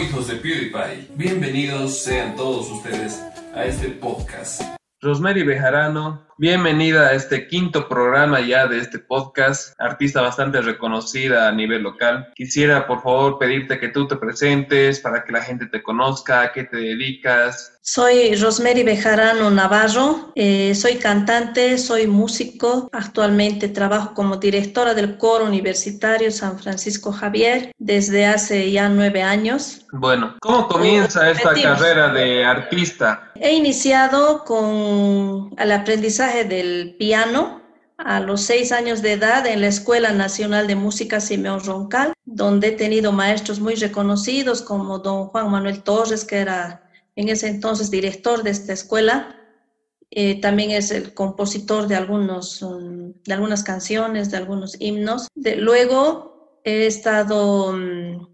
Hijos de PewDiePie, bienvenidos sean todos ustedes a este podcast. Rosemary Bejarano, bienvenida a este quinto programa ya de este podcast, artista bastante reconocida a nivel local. Quisiera por favor pedirte que tú te presentes para que la gente te conozca, a qué te dedicas. Soy Rosemary Bejarano Navarro, eh, soy cantante, soy músico, actualmente trabajo como directora del coro universitario San Francisco Javier desde hace ya nueve años. Bueno, ¿cómo comienza esta carrera de artista? He iniciado con el aprendizaje del piano a los seis años de edad en la Escuela Nacional de Música Simeón Roncal, donde he tenido maestros muy reconocidos como don Juan Manuel Torres, que era en ese entonces director de esta escuela. Eh, también es el compositor de, algunos, um, de algunas canciones, de algunos himnos. De, luego he estado um,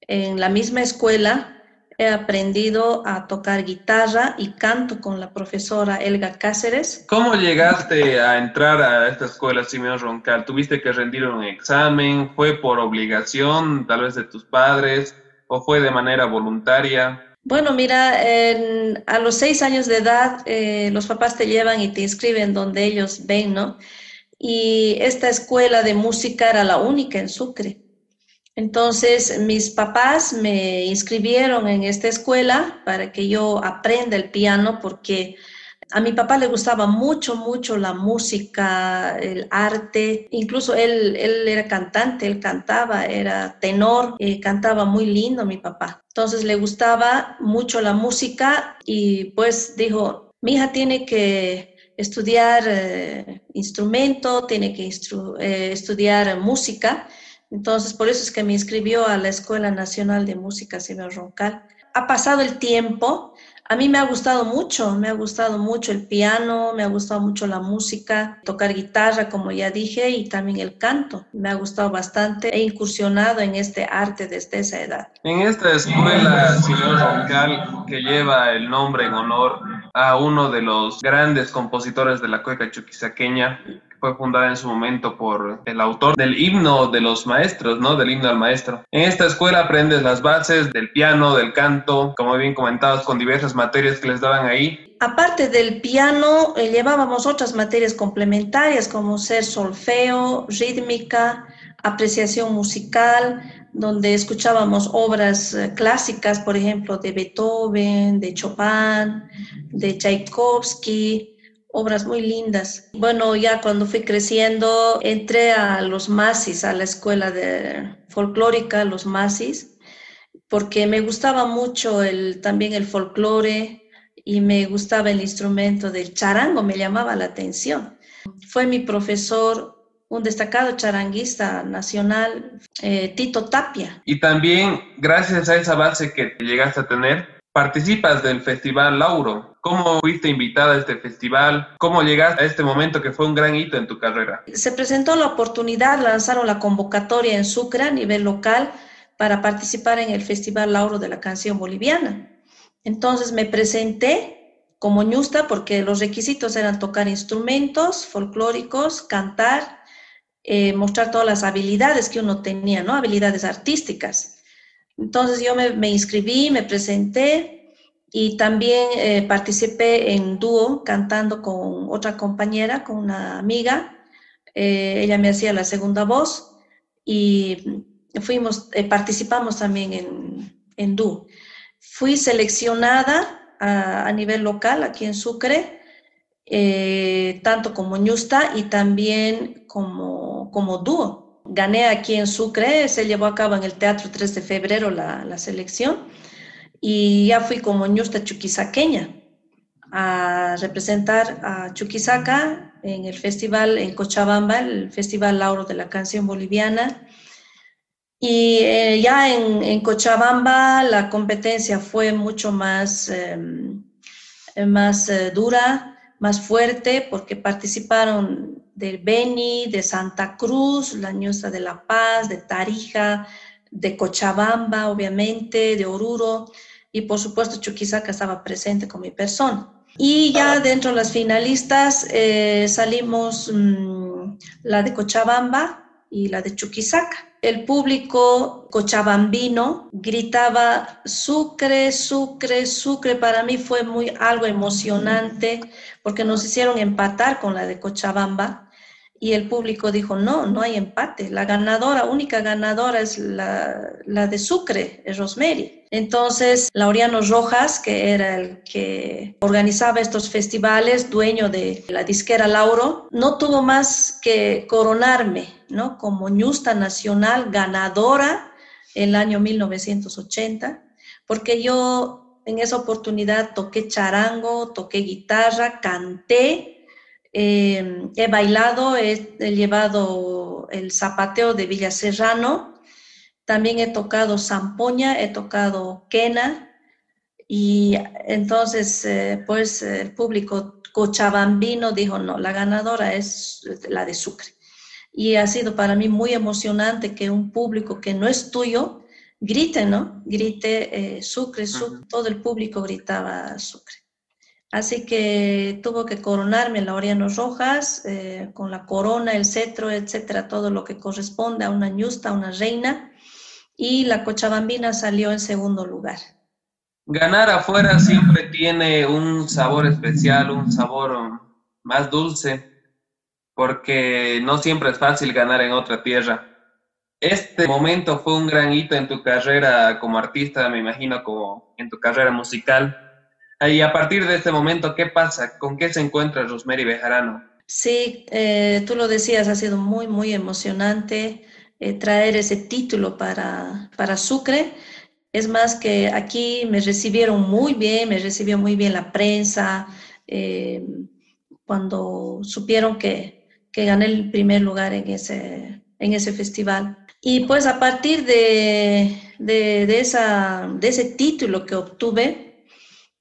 en la misma escuela, he aprendido a tocar guitarra y canto con la profesora Elga Cáceres. ¿Cómo llegaste a entrar a esta escuela Simeón Roncal? ¿Tuviste que rendir un examen? ¿Fue por obligación tal vez de tus padres o fue de manera voluntaria? Bueno, mira, a los seis años de edad eh, los papás te llevan y te inscriben donde ellos ven, ¿no? Y esta escuela de música era la única en Sucre. Entonces, mis papás me inscribieron en esta escuela para que yo aprenda el piano porque a mi papá le gustaba mucho, mucho la música, el arte. Incluso él, él era cantante, él cantaba, era tenor, eh, cantaba muy lindo mi papá. Entonces le gustaba mucho la música y pues dijo, mi hija tiene que estudiar eh, instrumento, tiene que eh, estudiar música. Entonces, por eso es que me inscribió a la Escuela Nacional de Música Silvio Roncal. Ha pasado el tiempo, a mí me ha gustado mucho, me ha gustado mucho el piano, me ha gustado mucho la música, tocar guitarra, como ya dije, y también el canto. Me ha gustado bastante. He incursionado en este arte desde esa edad. En esta escuela, señor Roncal, que lleva el nombre en honor a uno de los grandes compositores de la cueca chuquisaqueña, fue fundada en su momento por el autor del himno de los maestros, ¿no? Del himno al maestro. En esta escuela aprendes las bases del piano, del canto, como bien comentados, con diversas materias que les daban ahí. Aparte del piano, eh, llevábamos otras materias complementarias como ser solfeo, rítmica, apreciación musical, donde escuchábamos obras eh, clásicas, por ejemplo, de Beethoven, de Chopin, de Tchaikovsky, obras muy lindas. Bueno, ya cuando fui creciendo, entré a los Masis, a la escuela de folclórica, los Masis, porque me gustaba mucho también el folclore y me gustaba el instrumento del charango, me llamaba la atención. Fue mi profesor un destacado charanguista nacional, eh, Tito Tapia. Y también, gracias a esa base que llegaste a tener, participas del Festival Lauro. ¿Cómo fuiste invitada a este festival? ¿Cómo llegaste a este momento que fue un gran hito en tu carrera? Se presentó la oportunidad, lanzaron la convocatoria en Sucre a nivel local para participar en el Festival Lauro de la Canción Boliviana. Entonces me presenté como ñusta porque los requisitos eran tocar instrumentos folclóricos, cantar, eh, mostrar todas las habilidades que uno tenía, ¿no? Habilidades artísticas. Entonces yo me, inscribí, me presenté y también eh, participé en dúo cantando con otra compañera, con una amiga. Eh, ella me hacía la segunda voz y fuimos, eh, participamos también en, en dúo. Fui seleccionada a, a, nivel local aquí en Sucre, tanto como ñusta y también como, como dúo gané aquí en Sucre, se llevó a cabo en el Teatro 3 de Febrero la, la selección y ya fui como ñusta chuquisaqueña a representar a Chuquisaca en el festival en Cochabamba, el Festival Lauro de la Canción Boliviana. Y eh, ya en, en, Cochabamba la competencia fue mucho más, em, más eh, dura, más fuerte, porque participaron de Beni, de Santa Cruz, la Ñusta de La Paz, de Tarija, de Cochabamba, obviamente, de Oruro, y por supuesto Chuquisaca estaba presente con mi persona. Y ya dentro de las finalistas eh, salimos mm, la de Cochabamba y la de Chuquisaca. El público cochabambino gritaba Sucre, Sucre, Sucre. Para mí fue muy algo emocionante porque nos hicieron empatar con la de Cochabamba y el público dijo, no, no hay empate. La ganadora, única ganadora es la, de Sucre, es Rosemary. Entonces, Laureano Rojas, que era el que organizaba estos festivales, dueño de la disquera Lauro, no tuvo más que coronarme, ¿no? Como ñusta nacional ganadora el año 1980, porque yo en esa oportunidad toqué charango, toqué guitarra, canté, Em, he bailado, he, llevado el zapateo de Villa Serrano, también he tocado zampoña, he tocado quena y entonces eh, pues el público cochabambino dijo no, la ganadora es la de Sucre. Y ha sido para mí muy emocionante que un público que no es tuyo grite, ¿no? Grite eh, Sucre, Sucre, todo el público gritaba Sucre. Así que tuvo que coronarme Laureano Rojas eh, con la corona, el cetro, etcétera, todo lo que corresponde a una ñusta, a una reina. Y la Cochabambina salió en segundo lugar. Ganar afuera siempre tiene un sabor especial, un sabor más dulce, porque no siempre es fácil ganar en otra tierra. Este momento fue un gran hito en tu carrera como artista, me imagino, como en tu carrera musical y a partir de este momento, ¿qué pasa? ¿Con qué se encuentra Rosemary Bejarano? Sí, eh, tú lo decías, ha sido muy, muy emocionante eh, traer ese título para, para Sucre. Es más que aquí me recibieron muy bien, me recibió muy bien la prensa, eh, cuando supieron que, que, gané el primer lugar en ese, en ese festival. Y pues a partir de, de, de, esa, de ese título que obtuve,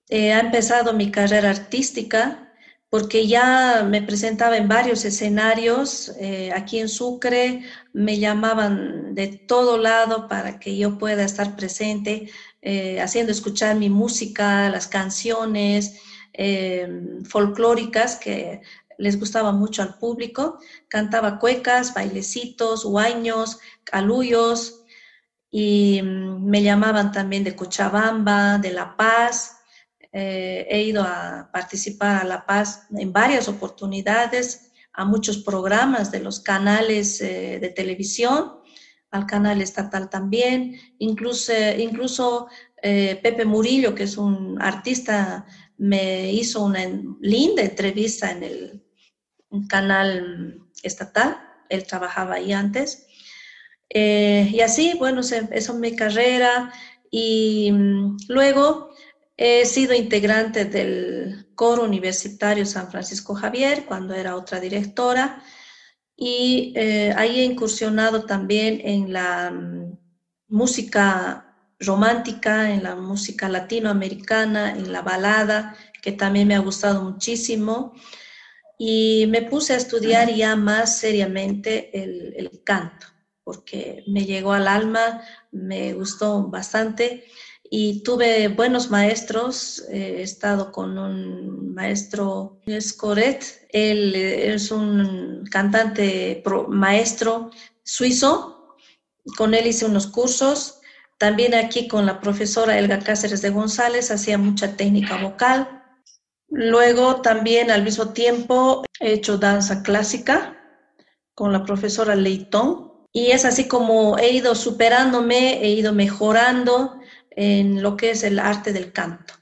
eh, ha empezado mi carrera artística porque ya me presentaba en varios escenarios eh, aquí en Sucre, me llamaban de todo lado para que yo pueda estar presente, eh, haciendo escuchar mi música, las canciones folclóricas que les gustaba mucho al público. Cantaba cuecas, bailecitos, huaños, caluyos, y mm, me llamaban también de Cochabamba, de La Paz, eh, he ido a participar a La Paz en varias oportunidades, a muchos programas de los canales eh, de televisión, al canal estatal también, incluso, eh, Pepe Murillo, que es un artista, me hizo una linda entrevista en el canal estatal, él trabajaba ahí antes. y así, bueno, eso es mi carrera. Y mm, luego He sido integrante del coro universitario San Francisco Javier cuando era otra directora y eh, ahí he incursionado también en la mm, música romántica, en la música latinoamericana, en la balada, que también me ha gustado muchísimo. Y me puse a estudiar ya más seriamente el, el canto, porque me llegó al alma, me gustó bastante y tuve buenos maestros. He estado con un maestro, Scoret, él es un cantante maestro suizo, con él hice unos cursos. También aquí con la profesora Elga Cáceres de González hacía mucha técnica vocal. Luego también al mismo tiempo he hecho danza clásica con la profesora Leitón. Y es así como he ido superándome, he ido mejorando en lo que es el arte del canto.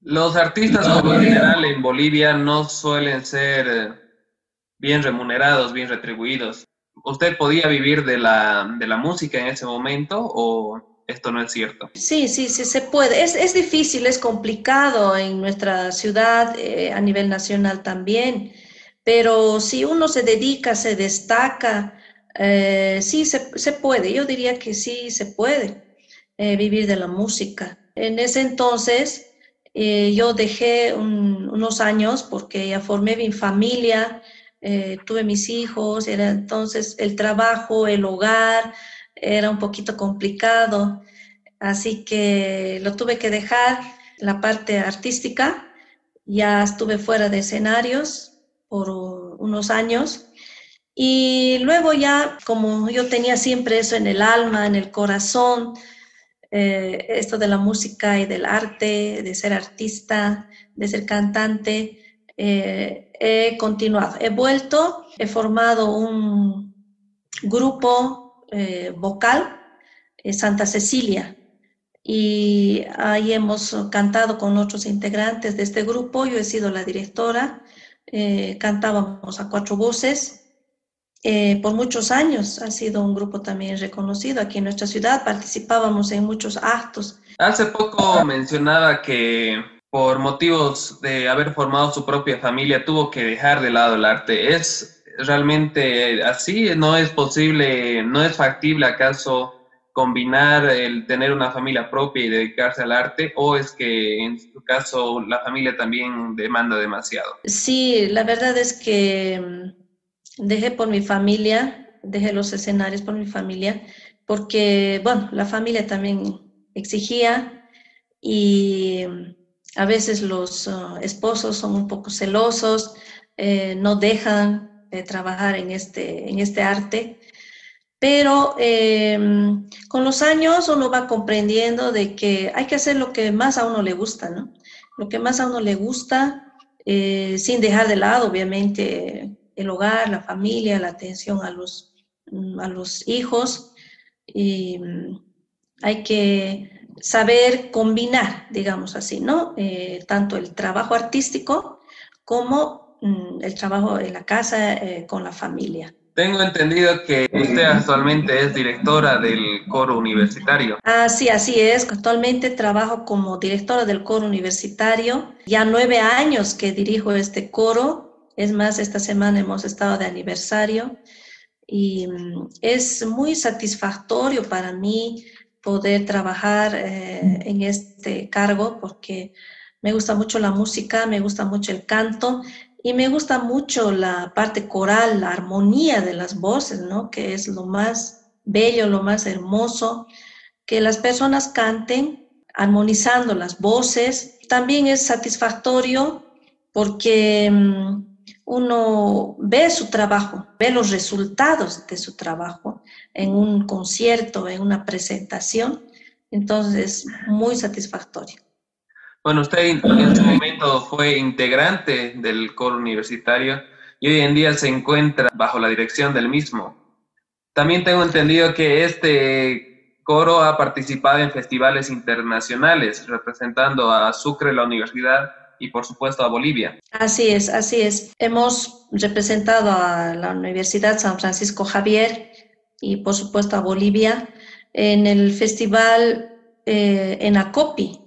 Los artistas como general en Bolivia no suelen ser eh, bien remunerados, bien retribuidos. ¿Usted podía vivir de la, de la música en ese momento o esto no es cierto? Sí, sí, sí se puede. Es, es difícil, es complicado en nuestra ciudad, eh, a nivel nacional también, pero si uno se dedica, se destaca, eh, sí se, se puede. Yo diría que sí se puede. Eh, vivir de la música. En ese entonces eh, yo dejé unos años porque ya formé mi familia, eh, tuve mis hijos, era entonces el trabajo, el hogar, era un poquito complicado, así que lo tuve que dejar, la parte artística, ya estuve fuera de escenarios por unos años Y luego ya, como yo tenía siempre eso en el alma, en el corazón, eh, esto de la música y del arte, de ser artista, de ser cantante, eh, he continuado. He vuelto, he formado un grupo eh, vocal, Santa Cecilia, y ahí hemos cantado con otros integrantes de este grupo. Yo he sido la directora, cantábamos a cuatro voces eh, por muchos años ha sido un grupo también reconocido aquí en nuestra ciudad, participábamos en muchos actos. Hace poco mencionaba que por motivos de haber formado su propia familia tuvo que dejar de lado el arte. ¿Es realmente así? ¿No es posible, no es factible acaso combinar el tener una familia propia y dedicarse al arte o es que en su caso la familia también demanda demasiado? Sí, la verdad es que dejé por mi familia, dejé los escenarios por mi familia, porque, bueno, la familia también exigía y a veces los uh, esposos son un poco celosos, eh, no dejan de trabajar en este, en este arte, pero em, con los años uno va comprendiendo de que hay que hacer lo que más a uno le gusta, ¿no? Lo que más a uno le gusta, eh, sin dejar de lado, obviamente, el hogar, la familia, la atención a los, mm, a los hijos. Y mm, hay que saber combinar, digamos así, ¿no? Eh, tanto el trabajo artístico como mm, el trabajo en la casa eh, con la familia. Tengo entendido que usted actualmente es directora del coro universitario. Ah, sí, así es. Actualmente trabajo como directora del coro universitario. Ya nueve años que dirijo este coro es más, esta semana hemos estado de aniversario y mm, es muy satisfactorio para mí poder trabajar eh, en este cargo porque me gusta mucho la música, me gusta mucho el canto y me gusta mucho la parte coral, la armonía de las voces, ¿no? Que es lo más bello, lo más hermoso, que las personas canten armonizando las voces. También es satisfactorio porque mm, uno ve su trabajo, ve los resultados de su trabajo en un concierto, en una presentación, entonces muy satisfactorio. Bueno, usted en su momento fue integrante del coro universitario y hoy en día se encuentra bajo la dirección del mismo. También tengo entendido que este coro ha participado en festivales internacionales representando a Sucre, la universidad, y por supuesto a Bolivia. Así es, así es. Hemos representado a la Universidad San Francisco Javier y por supuesto a Bolivia en el festival eh, en Acopi.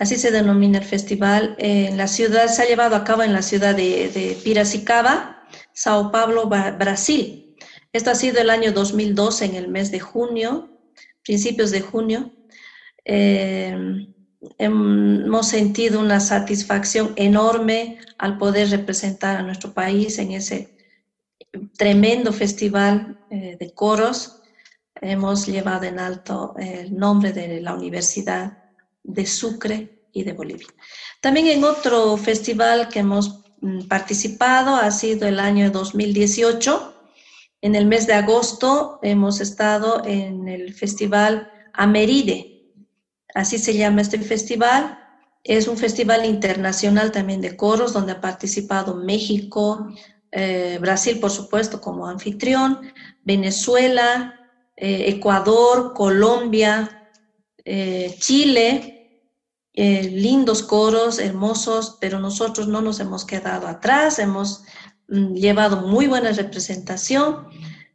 Así se denomina el festival. En la ciudad, se ha llevado a cabo en la ciudad de, Piracicaba, Sao Paulo, Brasil. Esto ha sido el año 2012, en el mes de junio, principios de junio. Eh, hemos sentido una satisfacción enorme al poder representar a nuestro país en ese tremendo festival eh, de coros. Hemos llevado en alto el nombre de la Universidad de Sucre y de Bolivia. También en otro festival que hemos mm, participado ha sido el año 2018. En el mes de agosto hemos estado en el festival Ameride, Así se llama este festival. Es un festival internacional también de coros donde ha participado México, eh, Brasil, por supuesto, como anfitrión, Venezuela, eh, Ecuador, Colombia, eh, Chile. lindos coros, hermosos, pero nosotros no nos hemos quedado atrás, hemos mm, llevado muy buena representación,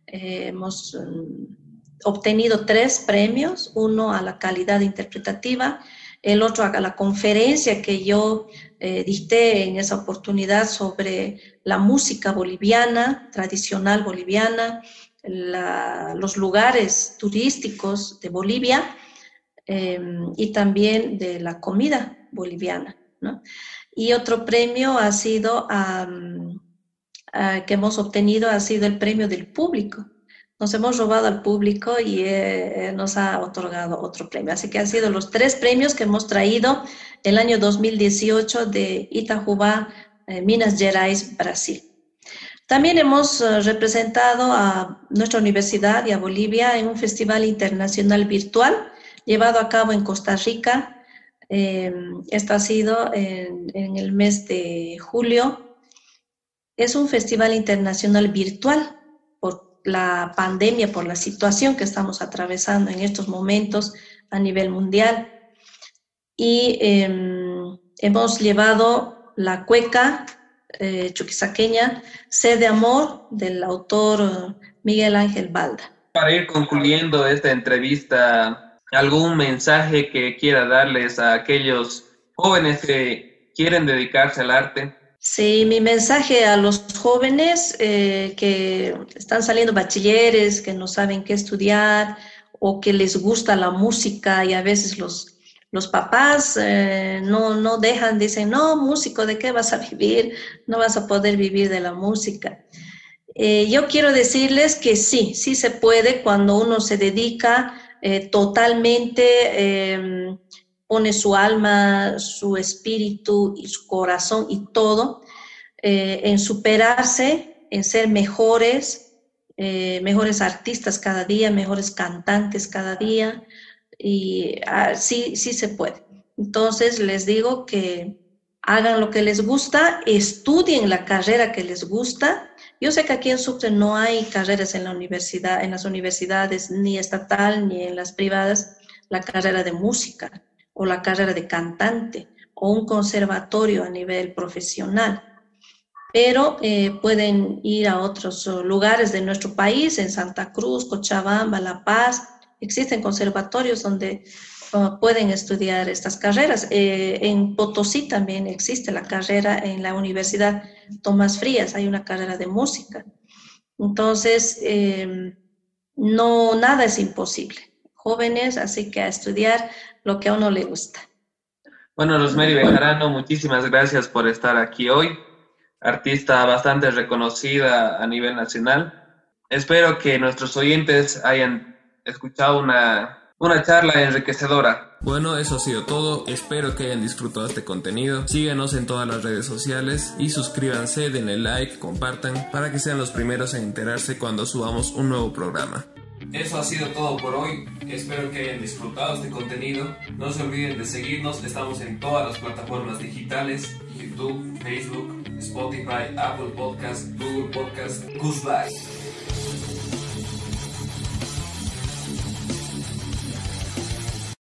hemos mm, obtenido tres premios, uno a la calidad interpretativa, el otro a la conferencia que yo eh, dicté en esa oportunidad sobre la música boliviana, tradicional boliviana, los lugares turísticos de Bolivia em, y también de la comida boliviana. Y otro premio ha sido, que hemos obtenido, ha sido el premio del público nos hemos robado al público y eh, nos ha otorgado otro premio. Así que han sido los tres premios que hemos traído el año 2018 de Itajubá, eh, Minas Gerais, Brasil. También hemos eh, representado a nuestra universidad y a Bolivia en un festival internacional virtual llevado a cabo en Costa Rica. Eh, esto ha sido en, en el mes de julio. Es un festival internacional virtual la pandemia, por la situación que estamos atravesando en estos momentos a nivel mundial. Y em, hemos llevado la cueca eh, chuquisaqueña, Sed de Amor, del autor Miguel Ángel Balda. Para ir concluyendo esta entrevista, ¿algún mensaje que quiera darles a aquellos jóvenes que quieren dedicarse al arte? Sí, mi mensaje a los jóvenes eh, que están saliendo bachilleres, que no saben qué estudiar o que les gusta la música y a veces los, los papás eh, no, no dejan, dicen, no, músico, ¿de qué vas a vivir? No vas a poder vivir de la música. Eh, yo quiero decirles que sí, sí se puede cuando uno se dedica totalmente, em, pone su alma, su espíritu y su corazón y todo en superarse, en ser mejores, mejores artistas cada día, mejores cantantes cada día, y ah, sí se puede. Entonces les digo que hagan lo que les gusta, estudien la carrera que les gusta. Yo sé que aquí en Sucre no hay carreras en la universidad, en las universidades, ni estatal ni en las privadas, la carrera de música o la carrera de cantante o un conservatorio a nivel profesional. Pero eh, pueden ir a otros lugares de nuestro país, en Santa Cruz, Cochabamba, La Paz, existen conservatorios donde uh, pueden estudiar estas carreras. Eh, en Potosí también existe la carrera en la Universidad Tomás Frías, hay una carrera de música. Entonces, em, no, nada es imposible. Jóvenes, así que a estudiar lo que a uno le gusta. Bueno, Rosemary Bejarano, muchísimas gracias por estar aquí hoy. Artista bastante reconocida a nivel nacional. Espero que nuestros oyentes hayan escuchado una, una charla enriquecedora. Bueno, eso ha sido todo. Espero que hayan disfrutado este contenido. Síguenos en todas las redes sociales y suscríbanse, denle like, compartan para que sean los primeros en enterarse cuando subamos un nuevo programa. Eso ha sido todo por hoy. Espero que hayan disfrutado este contenido. No se olviden de seguirnos. Estamos en todas las plataformas digitales: YouTube, Facebook, Spotify, Apple Podcast, Google Podcast. Goodbye.